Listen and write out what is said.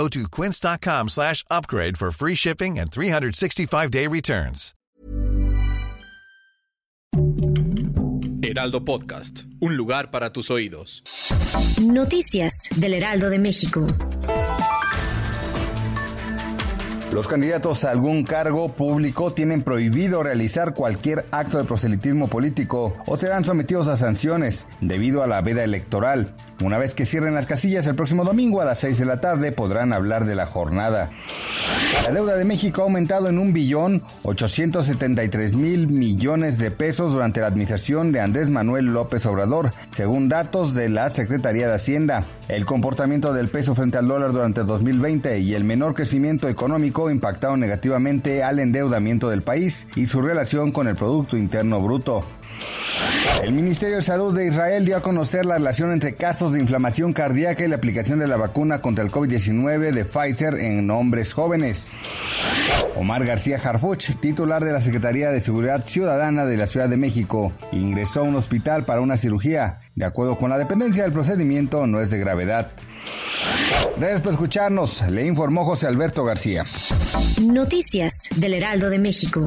Go to quince.com slash upgrade for free shipping and 365-day returns. Heraldo Podcast, un lugar para tus oídos. Noticias del Heraldo de México. Los candidatos a algún cargo público tienen prohibido realizar cualquier acto de proselitismo político o serán sometidos a sanciones debido a la veda electoral. Una vez que cierren las casillas el próximo domingo a las 6 de la tarde podrán hablar de la jornada. La deuda de México ha aumentado en un billón 873 mil millones de pesos durante la administración de Andrés Manuel López Obrador, según datos de la Secretaría de Hacienda. El comportamiento del peso frente al dólar durante 2020 y el menor crecimiento económico impactaron negativamente al endeudamiento del país y su relación con el Producto Interno Bruto. El Ministerio de Salud de Israel dio a conocer la relación entre casos de inflamación cardíaca y la aplicación de la vacuna contra el COVID-19 de Pfizer en hombres jóvenes. Omar García Harfuch, titular de la Secretaría de Seguridad Ciudadana de la Ciudad de México, ingresó a un hospital para una cirugía. De acuerdo con la dependencia, el procedimiento no es de gravedad. Gracias por escucharnos, le informó José Alberto García. Noticias del Heraldo de México.